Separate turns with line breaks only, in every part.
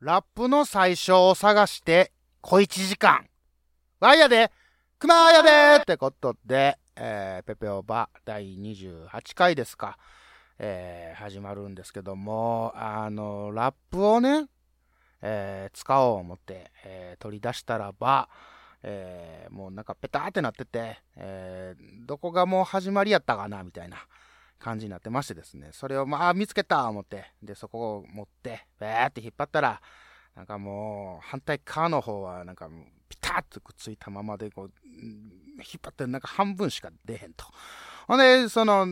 ラップの最初を探して小一時間。わいやで、くまやでってことで、えー、ペペオバ第28回ですか、えー、始まるんですけども、あの、ラップをね、えー、使おう思って、えー、取り出したらば、えー、もうなんかペターってなってて、えー、どこがもう始まりやったかなみたいな感じになってましてですね、それをまあ見つけた思って、で、そこを持って、べーって引っ張ったら、なんかもう、反対側の方は、なんかもうピタッとくっついたままで、こう、引っ張ってなんか半分しか出へんと。ほんで、その、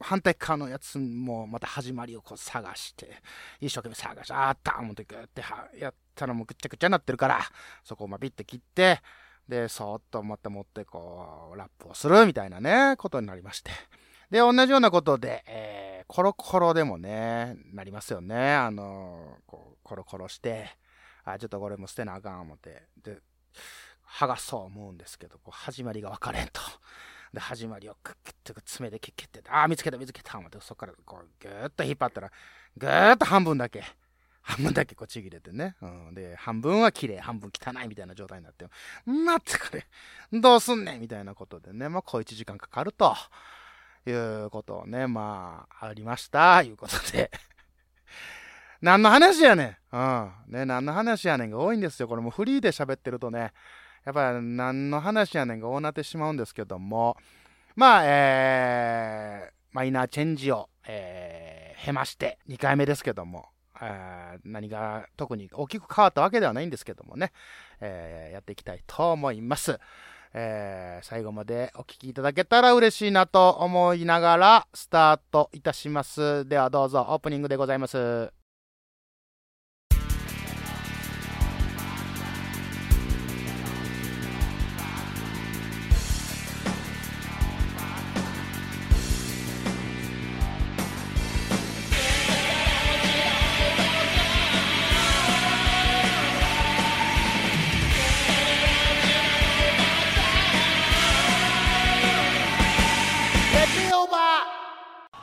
反対側のやつもまた始まりをこう探して、一生懸命探して、あった思ってグーってやったらもうぐっちゃぐちゃになってるから、そこをまビッて切って、で、そーっとまた持ってこう、ラップをするみたいなね、ことになりまして。で、同じようなことで、えー、コロコロでもね、なりますよね。あのー、こう、コロコロして、あ、ちょっとこれも捨てなあかん思って。で、剥がそう思うんですけど、こう、始まりが分かれんと。で、始まりをクッキッと爪でキッキッて、あ、見つけた見つけた思って、そこからこう、ぐーっと引っ張ったら、ぐーっと半分だけ。半分だけこうちぎれてね。うん。で、半分は綺麗、半分汚いみたいな状態になって、待ってくれ。どうすんねんみたいなことでね、まあ、小1時間かかると、いうことをね、まあ、ありました、いうことで 何の話やねん。うん。ね、何の話やねんが多いんですよ。これもフリーで喋ってるとね、やっぱ何の話やねんが多なってしまうんですけども、まあ、えー、マイナーチェンジを、えー、経まして、2回目ですけどもえ、何が特に大きく変わったわけではないんですけどもね、えー、やっていきたいと思います。えー、最後までお聴きいただけたら嬉しいなと思いながらスタートいたします。ではどうぞオープニングでございます。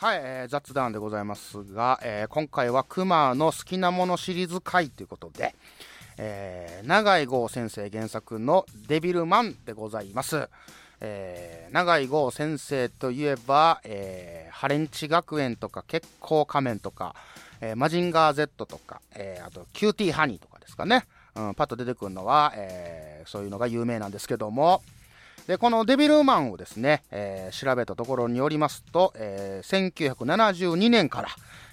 はい、えー、雑談でございますが、えー、今回はクマの好きなものシリーズ回ということで、えー、長井剛先生原作のデビルマンでございます。えー、長井剛先生といえば、えー、ハレンチ学園とか結構仮面とか、えー、マジンガー Z とか、えー、あとキューティーハニーとかですかね。うん、パッと出てくるのは、えー、そういうのが有名なんですけども、でこのデビルマンをですね、えー、調べたところによりますと、えー、1972年から、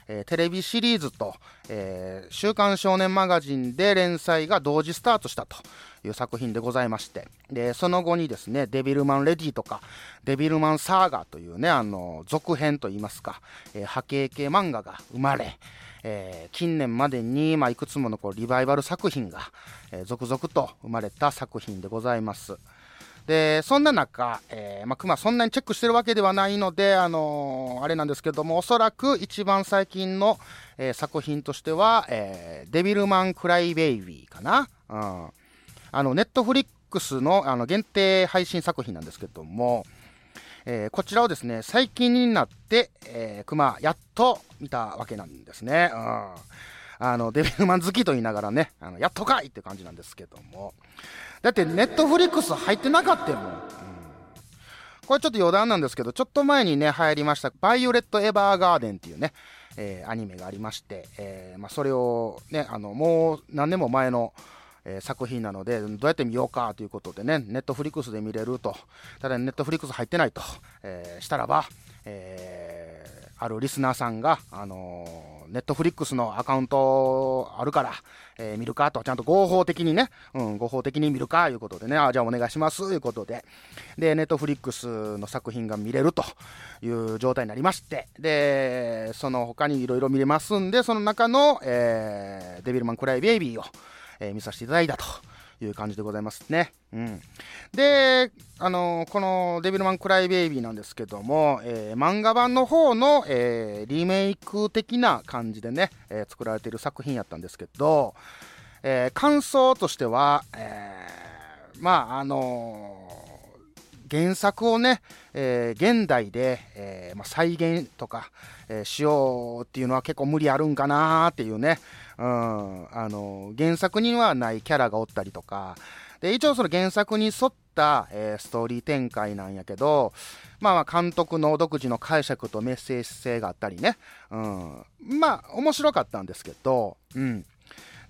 えー、テレビシリーズと、えー、週刊少年マガジンで連載が同時スタートしたという作品でございましてでその後にですねデビルマンレディとかデビルマンサーガというねあの続編といいますか、えー、波形系漫画が生まれえー、近年までに、まあ、いくつものこうリバイバル作品が、えー、続々と生まれた作品でございます。でそんな中、えーまあ、クマそんなにチェックしてるわけではないので、あのー、あれなんですけどもおそらく一番最近の、えー、作品としては、えー、デビルマン・クライ・ベイビーかな、うん、あのネットフリックスのあの限定配信作品なんですけども、えー、こちらをですね最近になって、えー、クマやっと見たわけなんですね、うん、あのデビルマン好きと言いながらねあのやっとかいって感じなんですけども。だってネットフリックス入ってなかったもん、うん、これちょっと余談なんですけどちょっと前にね流行りました「バイオレット・エヴァーガーデン」っていうね、えー、アニメがありまして、えーまあ、それをねあのもう何年も前のえー、作品なので、どうやって見ようかということでね、ネットフリックスで見れると、ただネットフリックス入ってないと、えー、したらば、えー、あるリスナーさんが、あのネットフリックスのアカウントあるから、えー、見るかと、ちゃんと合法的にね、うん、合法的に見るか、いうことでね、あ、じゃあお願いします、いうことで、で、ネットフリックスの作品が見れるという状態になりまして、で、その他にいろいろ見れますんで、その中の、えー、デビルマンクライベイビーを、えー、見させていただいたと。いう感じでございますね。うん。で、あの、このデビルマンクライベイビーなんですけども、えー、漫画版の方の、えー、リメイク的な感じでね、え作られている作品やったんですけど、え感想としては、えまあ、あの原作をね、えー、現代で、えーまあ、再現とか、えー、しようっていうのは結構無理あるんかなっていうね、うん、あの原作にはないキャラがおったりとか。で一応その原作に沿った、えー、ストーリー展開なんやけど、まあ、まあ監督の独自の解釈とメッセージ性があったりね、うん、まあ面白かったんですけど、うん、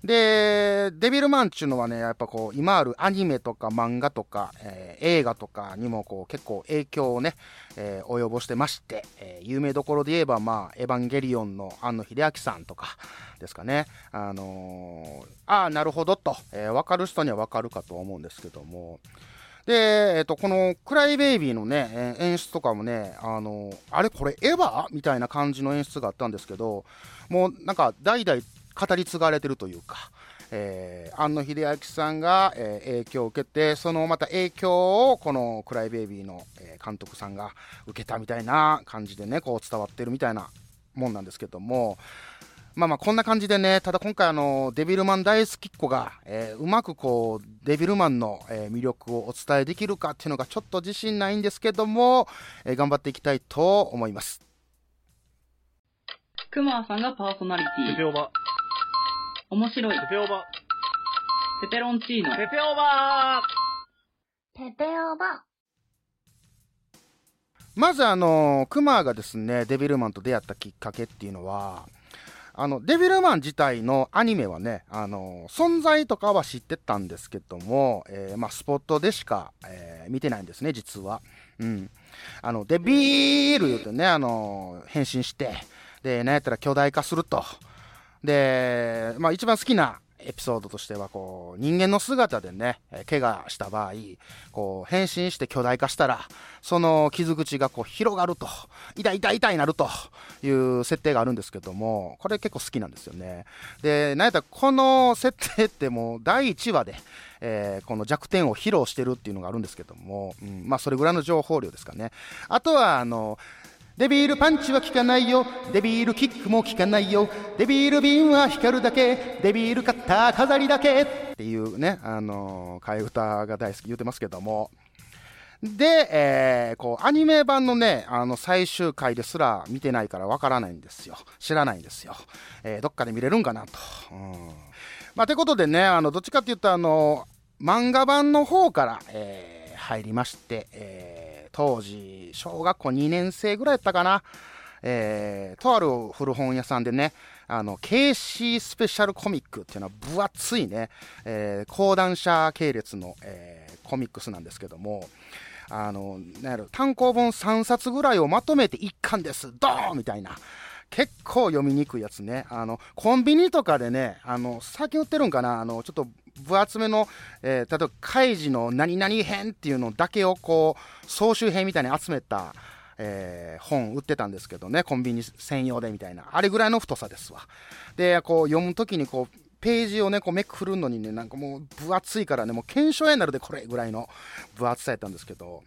で、デビルマンっていうのはね、やっぱこう、今あるアニメとか漫画とか、えー、映画とかにもこう、結構影響をね、えー、及ぼしてまして、えー、有名どころで言えば、まあ、エヴァンゲリオンの庵野秀明さんとかですかね。あのああ、なるほどと、えー、分かる人には分かるかと思うんですけども、で、えっと、このクライベイビーのね、演出とかもね、あのあれこれエヴァ？みたいな感じの演出があったんですけど、もうなんか代々語り継がれてるというか、えー、庵野秀明さんが、えー、影響を受けて、そのまた影響をこのクライベイビーの、えー、監督さんが受けたみたいな感じでね、こう伝わってるみたいなもんなんですけども、まあまあこんな感じでね、ただ今回あの、デビルマン大好きっ子が、えー、うまくこう、デビルマンの、えー、魅力をお伝えできるかっていうのがちょっと自信ないんですけども、えー、頑張っていきたいと思います。
クマさんがパーソナリティ。面白い。
ペペオバ。
ペペロンチーノ。
ペペオバ
ペペオバ。
まずあの、クマがですね、デビルマンと出会ったきっかけっていうのは、あの、デビルマン自体のアニメはね、あの、存在とかは知ってたんですけども、えー、まあ、スポットでしか、えー、見てないんですね、実は。うん。あの、デビール言うてね、あの、変身して、で、なんやったら巨大化すると。で、まあ一番好きなエピソードとしては、こう、人間の姿でね、怪我した場合、こう、変身して巨大化したら、その傷口がこう広がると、痛い痛い痛いなるという設定があるんですけども、これ結構好きなんですよね。で、なんやったらこの設定ってもう第1話で、えー、この弱点を披露してるっていうのがあるんですけども、うん、まあそれぐらいの情報量ですかね。あとは、あの、デビールパンチは効かないよデビールキックも効かないよデビールビンは光るだけデビールカッター飾りだけっていうね、あの、替え歌が大好き言うてますけども。で、えー、こう、アニメ版のね、あの、最終回ですら見てないからわからないんですよ。知らないんですよ。えー、どっかで見れるんかなと。うん。まあ、てことでね、あの、どっちかって言うと、あの、漫画版の方から、えー、入りまして、えー当時、小学校2年生ぐらいやったかな。えー、とある古本屋さんでね、あの、KC スペシャルコミックっていうのは分厚いね、えー、講談社系列の、えー、コミックスなんですけども、あの、なんやろ、単行本3冊ぐらいをまとめて1巻です、ドーンみたいな。結構読みにくいやつね。あの、コンビニとかでね、あの、先売ってるんかなあの、ちょっと分厚めの、えー、例えば、カイジの何々編っていうのだけをこう、総集編みたいに集めた、えー、本売ってたんですけどね、コンビニ専用でみたいな。あれぐらいの太さですわ。で、こう、読むときにこう、ページをね、こうめくるのにね、なんかもう分厚いからね、もう検証になるでこれぐらいの分厚さやったんですけど、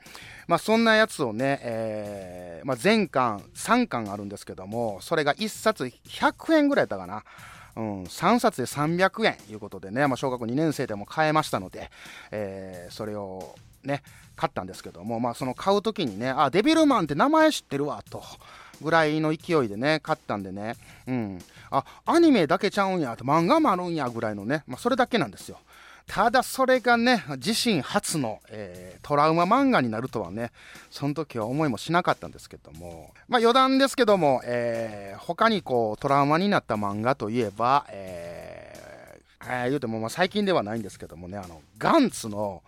まあそんなやつをね、えー、まあ全巻、3巻あるんですけども、それが1冊100円ぐらいやったかな。うん、3冊で300円ということでね、まあ、小学2年生でも買えましたので、えー、それをね、買ったんですけども、まあ、その買う時にね、あ、デビルマンって名前知ってるわ、と。ぐらいの勢いでね、買ったんでね、うん。あ、アニメだけちゃうんや、漫画もあるんや、ぐらいのね、まあ、それだけなんですよ。ただそれがね、自身初の、えー、トラウマ漫画になるとはね、その時は思いもしなかったんですけども、まあ余談ですけども、えー、他にこうトラウマになった漫画といえば、えー、えー、言うてもまあ最近ではないんですけどもね、あの、ガンツの、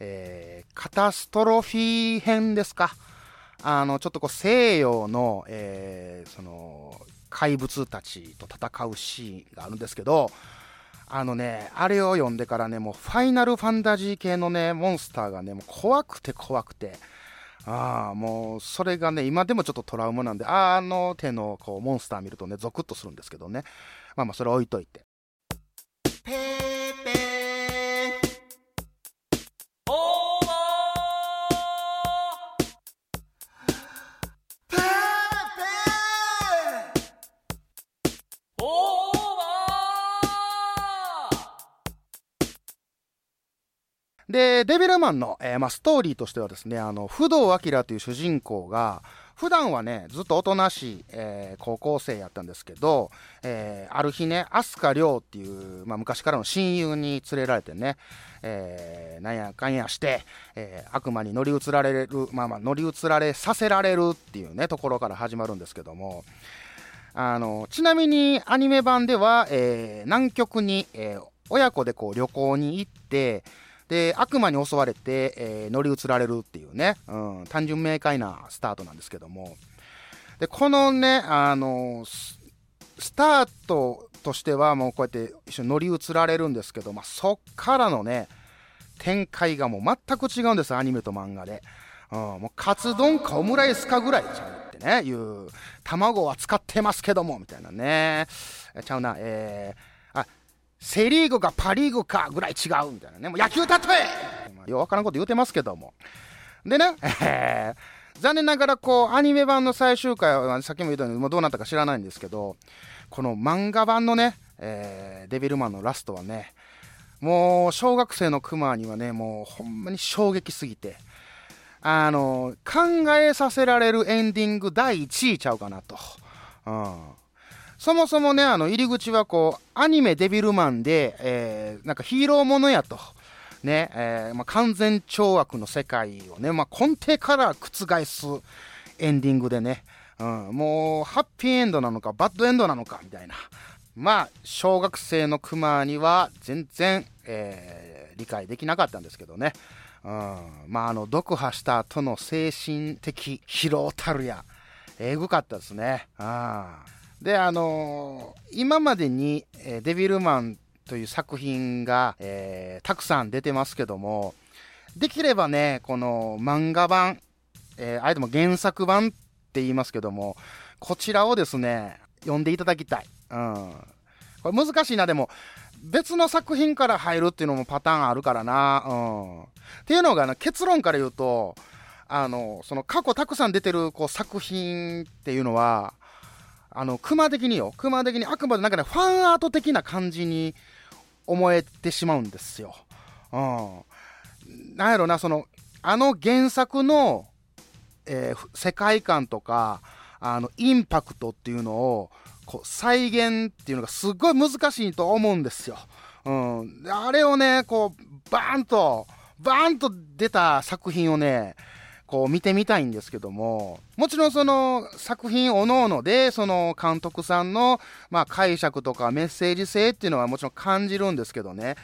えー、カタストロフィー編ですか。あの、ちょっとこう西洋の、えーその、怪物たちと戦うシーンがあるんですけど、あのね、あれを読んでからね、もうファイナルファンタジー系のね、モンスターがね、もう怖くて怖くて、ああ、もう、それがね、今でもちょっとトラウマなんで、あの手のこうモンスター見るとね、ゾクッとするんですけどね。まあまあ、それ置いといて。
ペーペー
で、デビルマンの、えーまあ、ストーリーとしてはですね、あの、不動明という主人公が、普段はね、ずっとおとなしい、えー高校生やったんですけど、えーある日ね、飛鳥涼っていう、まあ、昔からの親友に連れられてね、えーなんやかんやして、えー悪魔に乗り移られる、まあまあ、乗り移られさせられるっていうね、ところから始まるんですけども、あの、ちなみにアニメ版では、えー南極に、えー親子でこう旅行に行って、で、悪魔に襲われて、えー乗り移られるっていうね、うん、単純明快なスタートなんですけども、で、このね、あの、スタートとしてはもうこうやって一緒に乗り移られるんですけど、まあ、そっからのね、展開がもう全く違うんです、アニメと漫画で。うん、もうカツ丼かオムライスかぐらいちゃうってね、いう、卵は使ってますけども、みたいなね。ちゃうな、えー、セリーグかパリーグかぐらい違うみたいなね。もう野球例えようわからんこと言うてますけども。でね、え ー残念ながらこう、アニメ版の最終回は、さっきも言ったように、もうどうなったか知らないんですけど、この漫画版のね、えーデビルマンのラストはね、もう、小学生のクマにはね、もう、ほんまに衝撃すぎて、あの、考えさせられるエンディング第1位ちゃうかなと。うん。そもそもね、あの、入り口はこう、アニメデビルマンで、えーなんかヒーローものやと。ね、えーまあ、完全懲悪の世界をね、まあ、根底から覆すエンディングでね、うん、もう、ハッピーエンドなのか、バッドエンドなのか、みたいな。まあ、小学生のクマには全然、えー理解できなかったんですけどね。うん、まあ、あの、読破した後の精神的疲労たるや、えぐかったですね。あーで、あのー今までに、えデビルマンという作品が、えーたくさん出てますけども、できればね、この漫画版、えーあえても原作版って言いますけども、こちらをですね、読んでいただきたい。うん。これ難しいな、でも、別の作品から入るっていうのもパターンあるからな。うん。っていうのがな、結論から言うと、あの、その過去たくさん出てるこう作品っていうのは、あの、熊的によ、熊的にあくまでなんかね、ファンアート的な感じに思えてしまうんですよ。うん。なんやろな、その、あの原作の、えー世界観とか、あの、インパクトっていうのを、こう、再現っていうのがすごい難しいと思うんですよ。うん。あれをね、こう、バーンと、バーンと出た作品をね、こう見てみたいんですけども、もちろんその作品おのおので、その監督さんの、まあ、解釈とかメッセージ性っていうのはもちろん感じるんですけどね。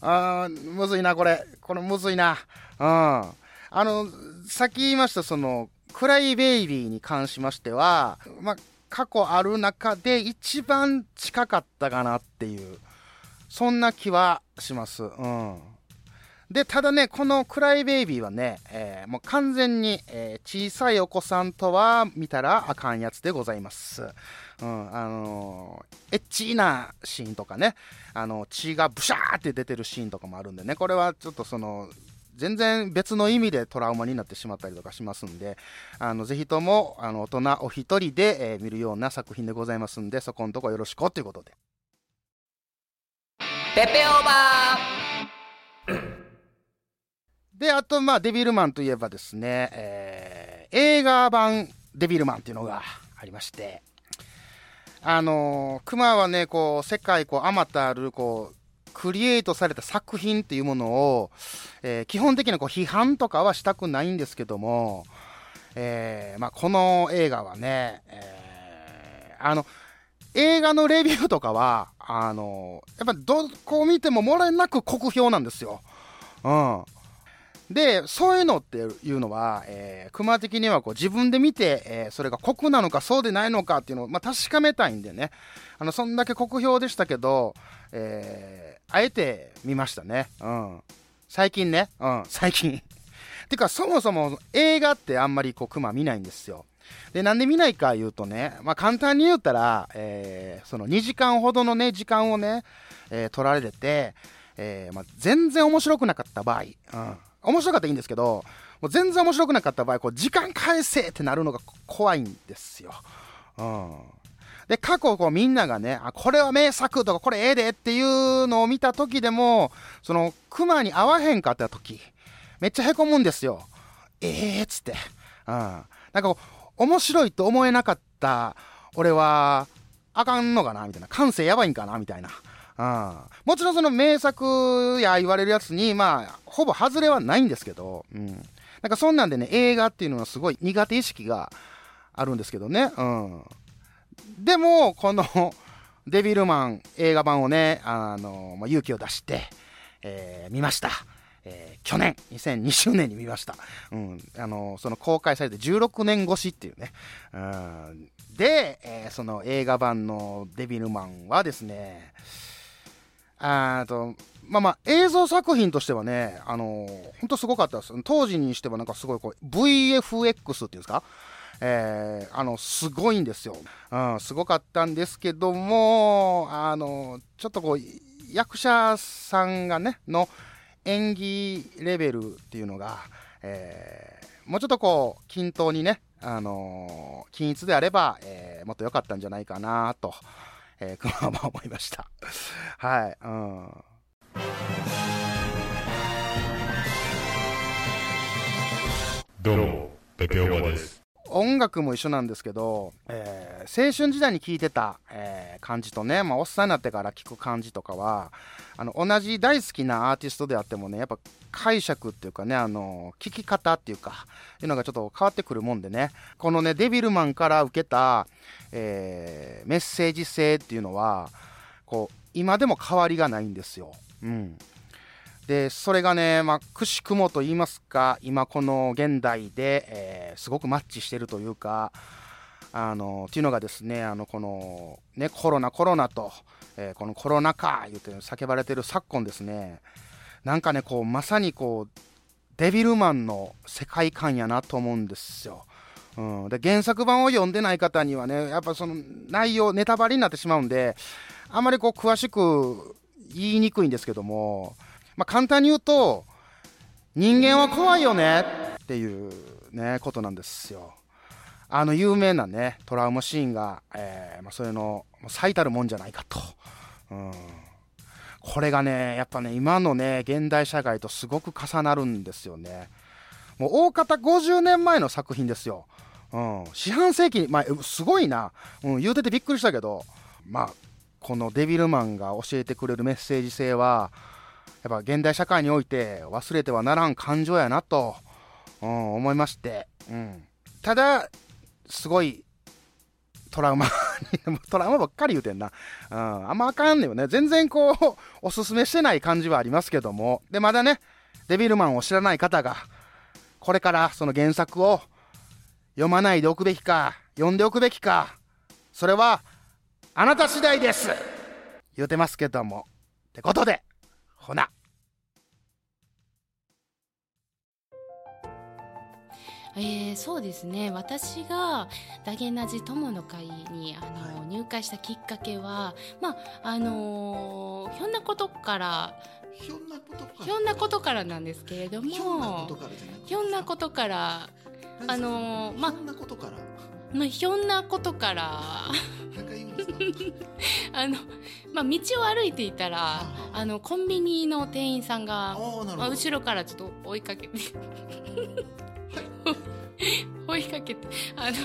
あーむずいな、これ。これむずいな。うん。あの、さっき言いました、その、クライベイビーに関しましては、まあ、過去ある中で一番近かったかなっていう、そんな気はします。うん。で、ただね、このクライベイビーはね、えーもう完全に、えー小さいお子さんとは見たらあかんやつでございます。うん、あのーエッチーなシーンとかね、あの、血がブシャーって出てるシーンとかもあるんでね、これはちょっとその、全然別の意味でトラウマになってしまったりとかしますんで、あの、ぜひとも、あの、大人お一人で、え見るような作品でございますんで、そこのとこよろしくということで。
ペペオーバー
で、あと、まあ、デビルマンといえばですね、えー映画版デビルマンっていうのがありまして、あのー、クマはね、こう、世界、こう、あまたある、こう、クリエイトされた作品っていうものを、えー基本的なこう批判とかはしたくないんですけども、えーまあ、この映画はね、えーあの、映画のレビューとかは、あのやっぱどこを見てももれなく酷評なんですよ。うん。で、そういうのっていうのは、えー、熊的にはこう自分で見て、えー、それが酷なのかそうでないのかっていうのを、まあ、確かめたいんでね。あの、そんだけ酷評でしたけど、えー、あえて見ましたね。うん。最近ね。うん、最近。てか、そもそも映画ってあんまりこう、熊見ないんですよ。で、なんで見ないか言うとね、まあ、簡単に言ったら、えー、その2時間ほどのね、時間をね、えー、取られてて、えー、まあ、全然面白くなかった場合、うん面白かったらいいんですけど、もう全然面白くなかった場合、こう時間返せってなるのが怖いんですよ。うん。で、過去こうみんながね、あ、これは名作とかこれええでっていうのを見た時でも、その熊に合わへんかった時、めっちゃ凹むんですよ。ええー、っつって。うん。なんかこう、面白いと思えなかった俺は、あかんのかなみたいな。感性やばいんかなみたいな。うん、もちろんその名作や言われるやつに、まあ、ほぼ外れはないんですけど、うん。なんかそんなんでね、映画っていうのはすごい苦手意識があるんですけどね。うん。でも、この デビルマン映画版をね、あの、まあ、勇気を出して、えー、見ました。えー、去年、2020年に見ました。うん。あの、その公開されて16年越しっていうね。うん。で、えー、その映画版のデビルマンはですね、あと、まあまあ、映像作品としてはね、あのー、ほんとすごかったです。当時にしてはなんかすごいこう、VFX っていうんですか？えー、あの、すごいんですよ。うん、すごかったんですけども、あの、ちょっとこう、役者さんがね、の演技レベルっていうのが、えー、もうちょっとこう、均等にね、あのー、均一であれば、えー、もっと良かったんじゃないかなと。えー、このまま思いました。はい、うん。
どうも、ペペオバです。
音楽も一緒なんですけど、えー、青春時代に聴いてた、えー、感じとね、まあ、おっさんになってから聴く感じとかは、あの、同じ大好きなアーティストであってもね、やっぱ解釈っていうかね、あの、聴き方っていうか、いうのがちょっと変わってくるもんでね、このね、デビルマンから受けた、えー、メッセージ性っていうのは、こう、今でも変わりがないんですよ。うん。で、それがね、まあ、くしくもと言いますか、今この現代で、えー、すごくマッチしてるというか、あの、っていうのがですね、あの、この、ね、コロナコロナと、えー、このコロナ禍言うて叫ばれてる昨今ですね、なんかね、こう、まさにこう、デビルマンの世界観やなと思うんですよ。うん、で原作版を読んでない方にはね、やっぱその内容、ネタバレになってしまうんで、あまりこう詳しく言いにくいんですけども、まあ、簡単に言うと、人間は怖いよねっていうね、ことなんですよ。あの有名なね、トラウマシーンが、えー、まあ、それの最たるもんじゃないかと。うん。これがね、やっぱね、今のね、現代社会とすごく重なるんですよね。もう大方50年前の作品ですよ。うん。四半世紀、まあ、すごいな。うん、言うててびっくりしたけど、まあ、このデビルマンが教えてくれるメッセージ性は、やっぱ現代社会において忘れてはならん感情やなと、うん、思いまして、うん。ただ、すごいトラウマ トラウマばっかり言うてんな。うん、あんまあかんねよね。全然こう、おすすめしてない感じはありますけども。で、まだね、デビルマンを知らない方が、これからその原作を読まないでおくべきか、読んでおくべきか、それは、あなた次第です言うてますけども。ってことで、
そうですね。私がダゲナジ友の会にあの、はい、入会したきっかけはまああのー、ひょんなことから
ひょんなことから。
ひょんなことからなんですけれどもひょんなことからあのー、まあひょんなことから。まあひょんなことから。あの、まあ、道を歩いていたらあのコンビニの店員さんがまあ、後ろからちょっと追いかけて 追いかけてあの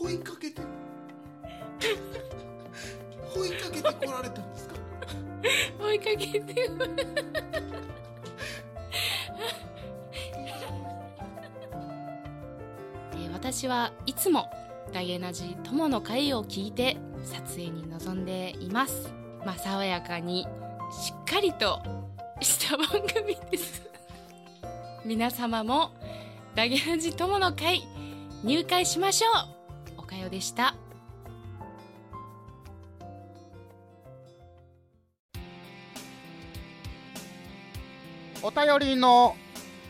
追いかけて追いかけて来られたんですか？
追いかけて私はいつもダイエナジ友の会を聞いて撮影に臨んでいます。まあ爽やかにしっかりとした番組です皆様もダゲラジ友の会入会しましょう。おかよでした。
お便りの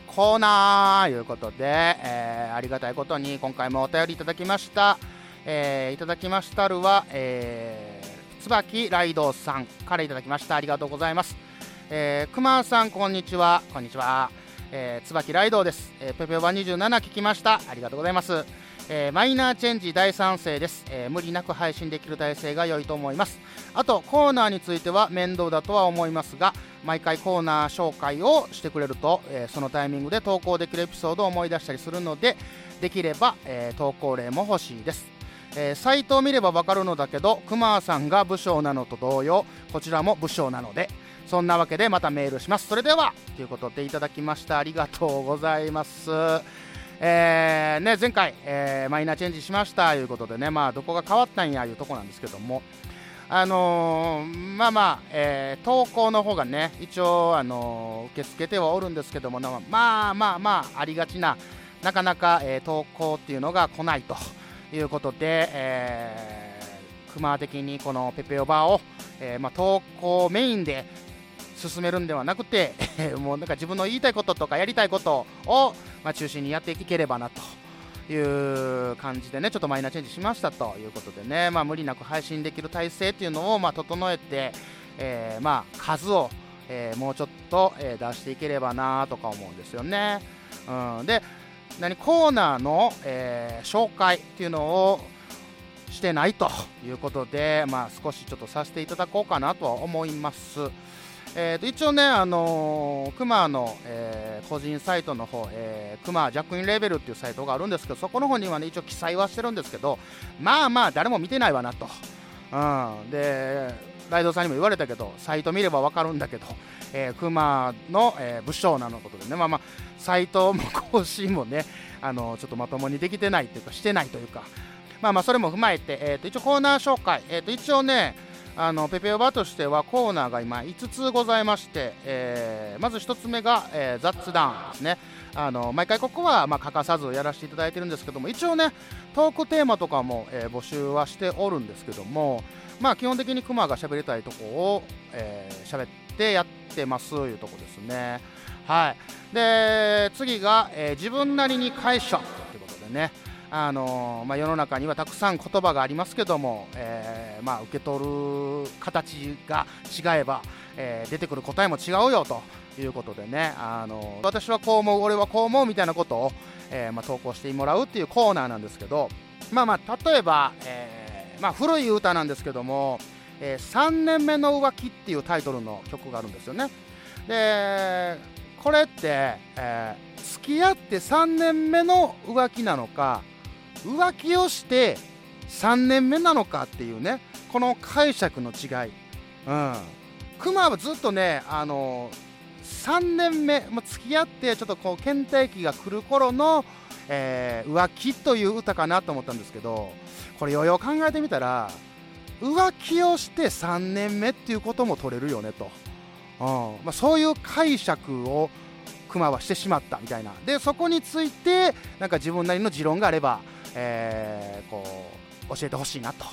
コーナーいうことで、えーありがたいことに今回もお便りいただきました、えーいただきましたるは、えー、椿ライドさんからいただきました。ありがとうございます、えー、熊さんこんにちは。こんにちは、えー、椿ライドです、えー、ペペオバ27聞きました。ありがとうございます。えーマイナーチェンジ大賛成です、えー無理なく配信できる体制が良いと思います。あとコーナーについては面倒だとは思いますが毎回コーナー紹介をしてくれると、えーそのタイミングで投稿できるエピソードを思い出したりするのでできれば、えー投稿例も欲しいです、えーサイトを見ればわかるのだけど熊さんが武将なのと同様こちらも武将なのでそんなわけでまたメールします。それではということでいただきました。ありがとうございます。えーね、前回、えーマイナーチェンジしましたということでね、まあ、どこが変わったんやいうとこなんですけども、あのーまあまあ、えー投稿の方がね、一応、あのー受け付けてはおるんですけども、まあまあまあ、ありがちな、なかなか、えー投稿っていうのが来ないということで、えー、熊的にこのペペオバーを、えーまあ、投稿メインで進めるんではなくて、もうなんか自分の言いたいこととかやりたいことを、まあ、中心にやっていければなという感じでねちょっとマイナーチェンジしましたということでね、まあ、無理なく配信できる体制っていうのをまあ整えて、えーまあ、数を、えーもうちょっと、え出していければなとか思うんですよね。うん、で何コーナーの、えー紹介っていうのをしてないということで、まあ、少しちょっとさせていただこうかなとは思います。えー、と一応ね、あのー、クマの、えー個人サイトの方、えー、クマジャックインレベルっていうサイトがあるんですけど、そこの方にはね、一応記載はしてるんですけど、まあまあ、誰も見てないわなと。うん、で、ライドさんにも言われたけど、サイト見ればわかるんだけど、えー、クマの、えー武将なのことでね、まあまあ、サイトも更新もね、あのちょっとまともにできてないというか、してないというか、まあまあ、それも踏まえて、えー、と一応コーナー紹介、えー、と一応ね、あのペペオバとしてはコーナーが今5つございまして、えーまず1つ目が、えー雑談ですね。あの毎回ここはまあ欠かさずやらせていただいてるんですけども一応ねトークテーマとかも、えー募集はしておるんですけどもまあ基本的にクマが喋りたいとこを喋、えー喋ってやってますというとこですね。はい。で次が、え自分なりに解釈ということでね。あのまあ、世の中にはたくさん言葉がありますけども、えーまあ、受け取る形が違えば、えー出てくる答えも違うよということでね、あの私はこう思う俺はこう思うみたいなことを、えーまあ、投稿してもらうっていうコーナーなんですけどまあまあ例えば、えーまあ、古い歌なんですけども「えー3年目の浮気」っていうタイトルの曲があるんですよね。でこれって、えー付き合って3年目の浮気なのか浮気をして3年目なのかっていうねこの解釈の違い、うん、クマはずっとねあの3年目、まあ、付き合ってちょっとこう倦怠期が来る頃の、えー浮気という歌かなと思ったんですけどこれよよ考えてみたら浮気をして3年目っていうことも取れるよねと、うん。まあ、そういう解釈をクマはしてしまったみたいな。でそこについてなんか自分なりの持論があれば、えーこう教えてほしいなと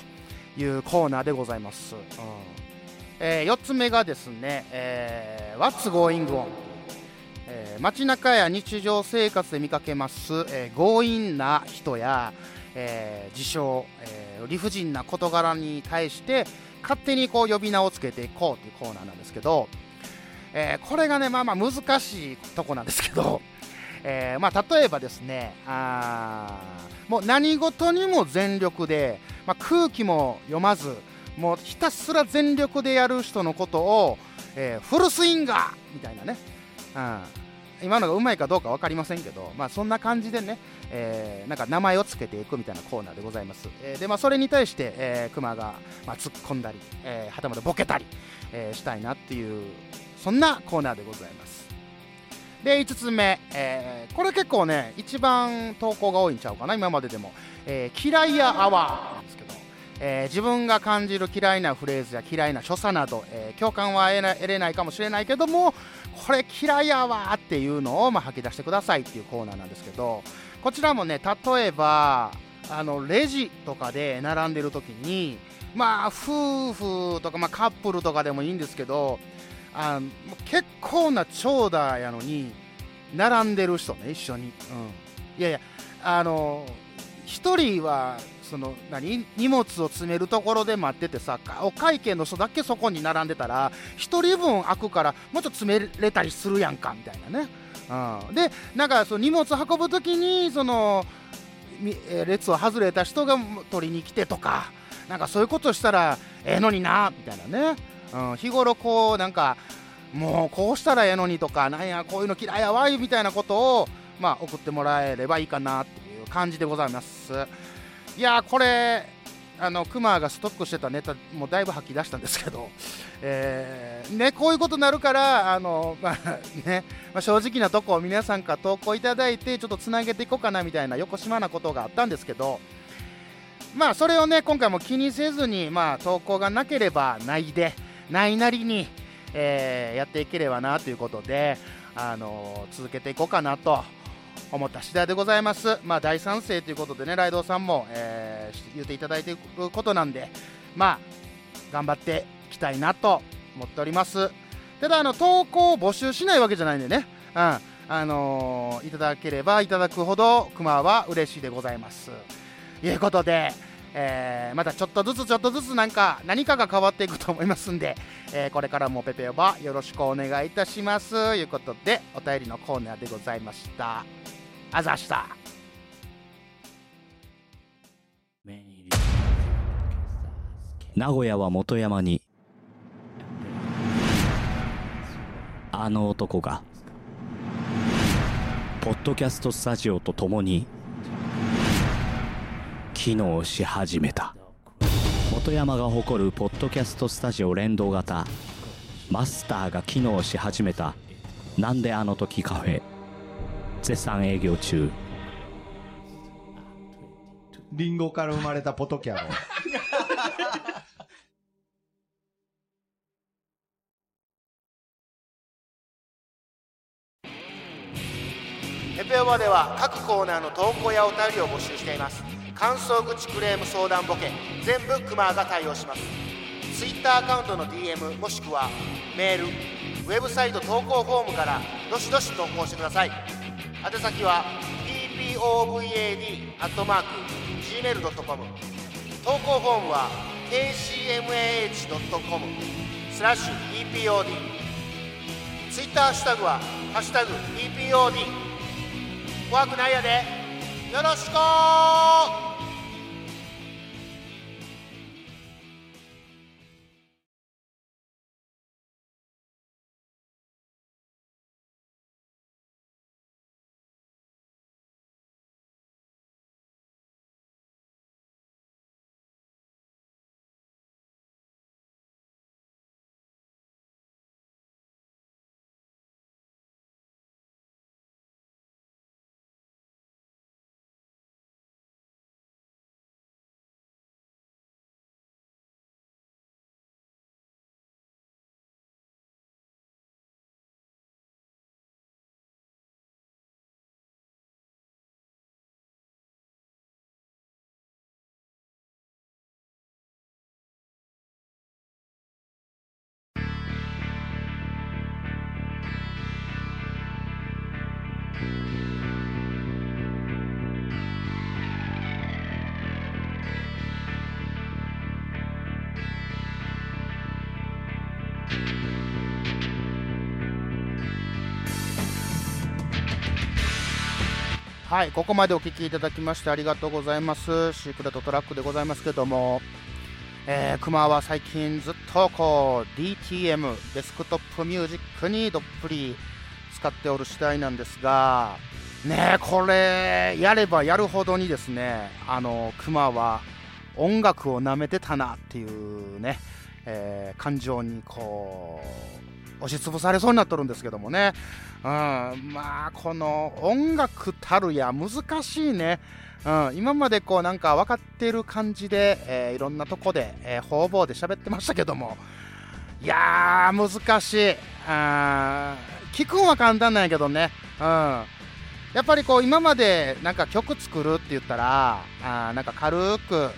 いうコーナーでございます、うん。え4つ目がですね、えー What's Going On えー街中や日常生活で見かけます、えー強引な人や、えー自称、えー理不尽な事柄に対して勝手にこう呼び名をつけていこうというコーナーなんですけど、えーこれがねまあまあ難しいとこなんですけど、えーまあ、例えばですねあもう何事にも全力で、まあ、空気も読まずもうひたすら全力でやる人のことを、えーフルスインガーみたいなね、うん、今のがうまいかどうか分かりませんけど、まあ、そんな感じでね、えーなんか名前をつけていくみたいなコーナーでございます、えーでまあ、それに対して、えー、クマが、まあ、突っ込んだり、えーはたまたボケたり、えーしたいなっていうそんなコーナーでございます。で5つ目、えーこれ結構ね一番投稿が多いんちゃうかな今まででも、えー嫌いやアワーなんですけど、えー自分が感じる嫌いなフレーズや嫌いな所作など、え共感は得な得れないかもしれないけどもこれ嫌いやわっていうのをまあ吐き出してくださいっていうコーナーなんですけど。こちらもね例えばあのレジとかで並んでる時にまあ夫婦とか、まあ、カップルとかでもいいんですけどあ結構な長蛇やのに並んでる人ね一緒に、うん、いやいやあの1人はその何？荷物を詰めるところで待っててさお会計の人だけそこに並んでたら1人分空くからもうちょっと詰めれたりするやんかみたいなね、うん、でなんかその荷物運ぶ時にその列を外れた人が取りに来てとかなんかそういうことしたらええのになみたいなね、うん、日頃こうなんかもうこうしたらええのにとかなんやこういうの嫌いやわいみたいなことをまあ送ってもらえればいいかなっていう感じでございます。いやこれあのクマがストックしてたネタもだいぶ吐き出したんですけど、えー、ね、こういうことになるからあの、まあ ねまあ、正直なとこを皆さんから投稿いただいてちょっとつなげていこうかなみたいな横島なことがあったんですけどまあそれをね今回も気にせずに、まあ、投稿がなければないでないなりに、えー、やっていければなということで、あの続けていこうかなと思った次第でございます。まあ、大賛成ということでね、ライドさんも、えー、言っていただいていることなんで、まあ、頑張っていきたいなと思っております。ただ、あの、投稿を募集しないわけじゃないんでね、うん、あのー、いただければいただくほど、クマは嬉しいでございます。ということで、えー、またちょっとずつちょっとずつなんか何かが変わっていくと思いますんで、えー、これからもペペオバよろしくお願いいたします。ということでお便りのコーナーでございました。あざした。
名古屋は元山にあの男がポッドキャストスタジオとともに機能し始めた。本山が誇るポッドキャストスタジオ連動型。マスターが機能し始めた。なんであの時カフェ。絶賛営業中。
リンゴから生まれたポトキャロ
ペペオバでは各コーナーの投稿やお便りを募集しています感想口クレーム相談ボケ全部クマが対応します。ツイッターアカウントの DM もしくはメールウェブサイト投稿フォームからどしどし投稿してください。宛先は tpovad.gmail.com 投稿フォームは kcmah.com スラッシュ epod ツイッターハッシュタグは「ハッシュタグ #epod」怖くないやでよろしくはいここまでお聞きいただきましてありがとうございます。シークレットトラックでございますけども。えー、クマは最近ずっとこう DTM デスクトップミュージックにどっぷり使っておる次第なんですが。ねこれやればやるほどにですねあのクマは音楽をなめてたなっていうね、えー、感情にこう押しつぶされそうになっとるんですけどもね、うん、まあこの音楽たるや難しいねうん、今までこうなんか分かってる感じで、えー、いろんなとこで、えー、方々で喋ってましたけどもいやー難しいあ聞くんは簡単なんやけどね。うん。やっぱりこう、今までなんか曲作るって言ったら、あなんか軽く、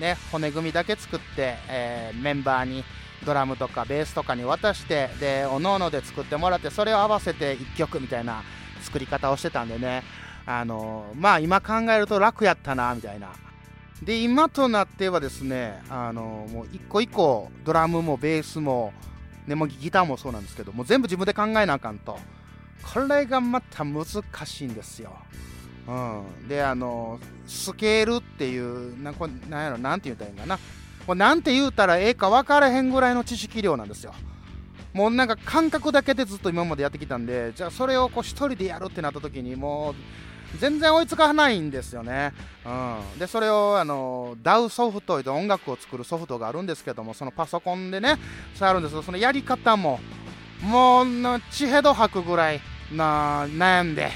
ね、骨組みだけ作って、えー、メンバーにドラムとかベースとかに渡して、で、おのおので作ってもらって、それを合わせて1曲みたいな作り方をしてたんでね。あのまあ今考えると楽やったな、みたいな。で、今となってはですね、あのもう一個一個ドラムもベースも、ね、もギターもそうなんですけど、も全部自分で考えなあかんと。これがまた難しいんですよ。うん。で、あの、スケールっていう、なこなんやろ、なんて言うたらいいんかな。これなんて言うたらええか分からへんぐらいの知識量なんですよ。もうなんか感覚だけでずっと今までやってきたんで、じゃあそれをこう一人でやるってなった時にもう、全然追いつかないんですよね。うん、でそれをあの DAW ソフトで音楽を作るソフトがあるんですけどもそのパソコンでね触るんですけどそのやり方ももう血へど吐くぐらいな悩んで、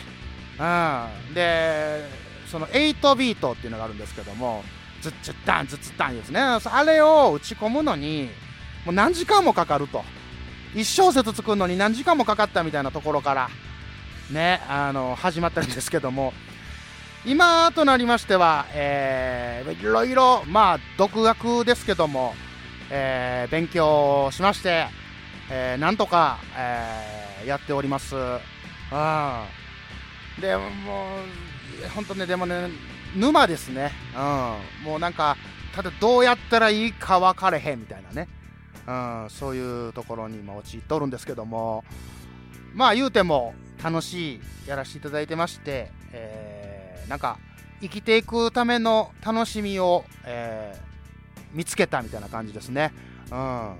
うん、でその8ビートっていうのがあるんですけどもズッツッタンズッツッタンですねあれを打ち込むのにもう何時間もかかると1小節作るのに何時間もかかったみたいなところからね、あの、始まったんですけども、今となりましては、えー、いろいろ、まあ、独学ですけども、えー、勉強しまして、えー、なんとか、えー、やっております。うん。でも、本当ね、でもね、沼ですね。うん。もうなんか、ただどうやったらいいか分かれへんみたいなね。うん、そういうところに今陥っとるんですけども、まあ言うても、楽しいやらせていただいてまして、えー、なんか生きていくための楽しみを、えー、見つけたみたいな感じですね。うん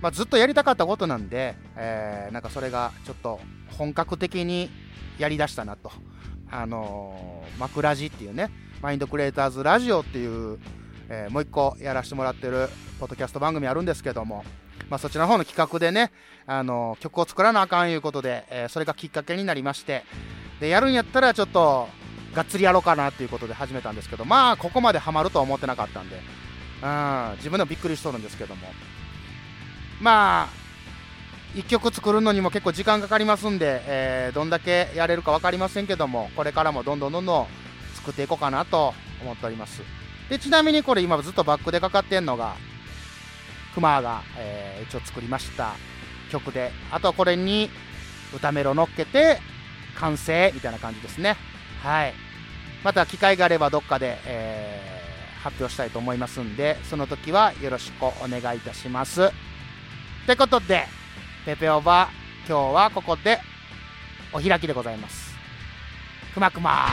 まあ、ずっとやりたかったことなんで、えー、なんかそれがちょっと本格的にやりだしたなと。あのー、マクラジっていうね、マインドクリエイターズラジオっていう、えー、もう一個やらせてもらってるポッドキャスト番組あるんですけども、まあ、そちらの方の企画でね、あの曲を作らなあかんいうことで、えー、それがきっかけになりまして、で、やるんやったらちょっと、がっつりやろうかなっていうことで始めたんですけど、まあ、ここまでハマるとは思ってなかったんで、うん、自分でもびっくりしとるんですけども。まあ、1曲作るのにも結構時間かかりますんで、えー、どんだけやれるか分かりませんけども、これからもどんどんどんどん作っていこうかなと思っております。で、ちなみにこれ今ずっとバックでかかってんのが、クマが、えー、一応作りました曲で、あとはこれに歌メロ乗っけて完成みたいな感じですね。はい。また機会があればどっかで、えー、発表したいと思いますんで、その時はよろしくお願いいたします。ってことで、ペペオバ、今日はここでお開きでございます。くまくま